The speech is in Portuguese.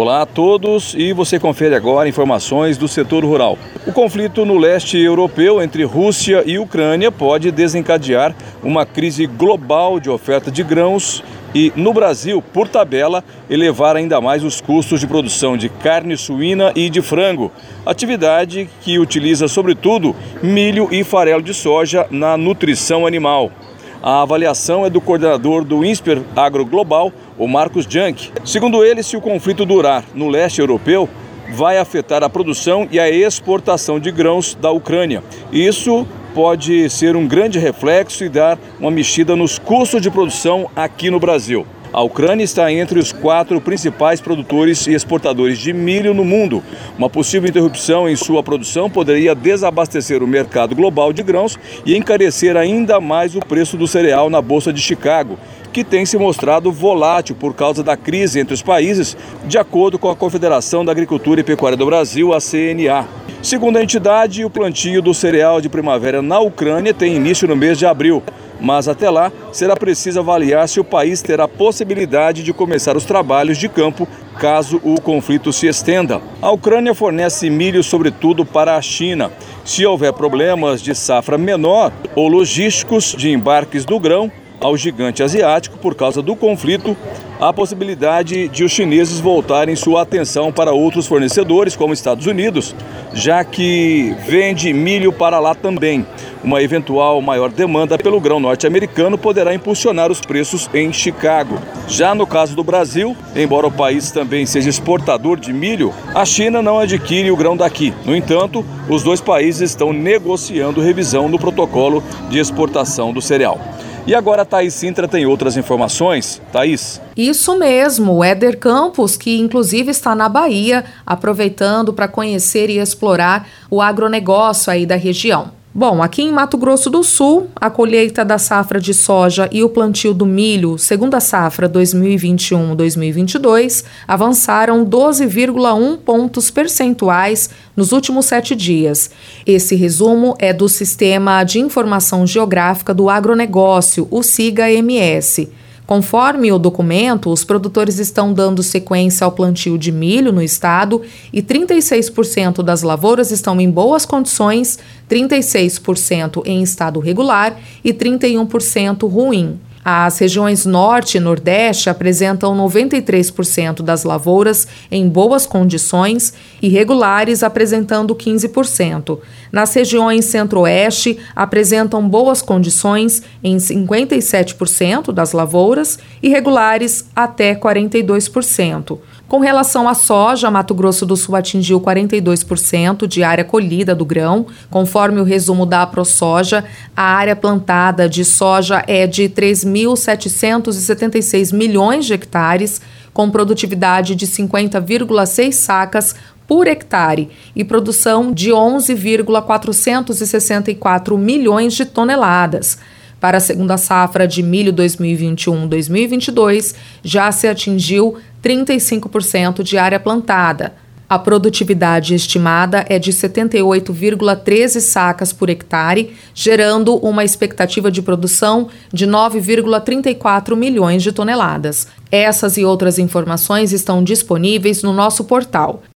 Olá a todos e você confere agora informações do setor rural. O conflito no leste europeu entre Rússia e Ucrânia pode desencadear uma crise global de oferta de grãos e, no Brasil, por tabela, elevar ainda mais os custos de produção de carne suína e de frango, atividade que utiliza, sobretudo, milho e farelo de soja na nutrição animal. A avaliação é do coordenador do INSPER Agro Global, o Marcos Junk. Segundo ele, se o conflito durar no leste europeu, vai afetar a produção e a exportação de grãos da Ucrânia. Isso pode ser um grande reflexo e dar uma mexida nos custos de produção aqui no Brasil. A Ucrânia está entre os quatro principais produtores e exportadores de milho no mundo. Uma possível interrupção em sua produção poderia desabastecer o mercado global de grãos e encarecer ainda mais o preço do cereal na Bolsa de Chicago, que tem se mostrado volátil por causa da crise entre os países, de acordo com a Confederação da Agricultura e Pecuária do Brasil, a CNA. Segundo a entidade, o plantio do cereal de primavera na Ucrânia tem início no mês de abril mas até lá será preciso avaliar se o país terá possibilidade de começar os trabalhos de campo caso o conflito se estenda. A Ucrânia fornece milho sobretudo para a China. Se houver problemas de safra menor ou logísticos de embarques do grão, ao gigante asiático por causa do conflito, a possibilidade de os chineses voltarem sua atenção para outros fornecedores, como Estados Unidos, já que vende milho para lá também. Uma eventual maior demanda pelo grão norte-americano poderá impulsionar os preços em Chicago. Já no caso do Brasil, embora o país também seja exportador de milho, a China não adquire o grão daqui. No entanto, os dois países estão negociando revisão do protocolo de exportação do cereal. E agora a Thaís Sintra tem outras informações. Thaís. Isso mesmo, o Éder Campos, que inclusive está na Bahia, aproveitando para conhecer e explorar o agronegócio aí da região. Bom, aqui em Mato Grosso do Sul, a colheita da safra de soja e o plantio do milho, segundo a safra 2021-2022, avançaram 12,1 pontos percentuais nos últimos sete dias. Esse resumo é do Sistema de Informação Geográfica do Agronegócio, o SIGA-MS. Conforme o documento, os produtores estão dando sequência ao plantio de milho no estado e 36% das lavouras estão em boas condições, 36% em estado regular e 31% ruim. As regiões Norte e Nordeste apresentam 93% das lavouras em boas condições e regulares apresentando 15%. Nas regiões Centro-Oeste apresentam boas condições em 57% das lavouras e regulares até 42%. Com relação à soja, Mato Grosso do Sul atingiu 42% de área colhida do grão. Conforme o resumo da AproSoja, a área plantada de soja é de 3.776 milhões de hectares, com produtividade de 50,6 sacas por hectare e produção de 11,464 milhões de toneladas. Para a segunda safra de milho 2021-2022, já se atingiu 35% de área plantada. A produtividade estimada é de 78,13 sacas por hectare, gerando uma expectativa de produção de 9,34 milhões de toneladas. Essas e outras informações estão disponíveis no nosso portal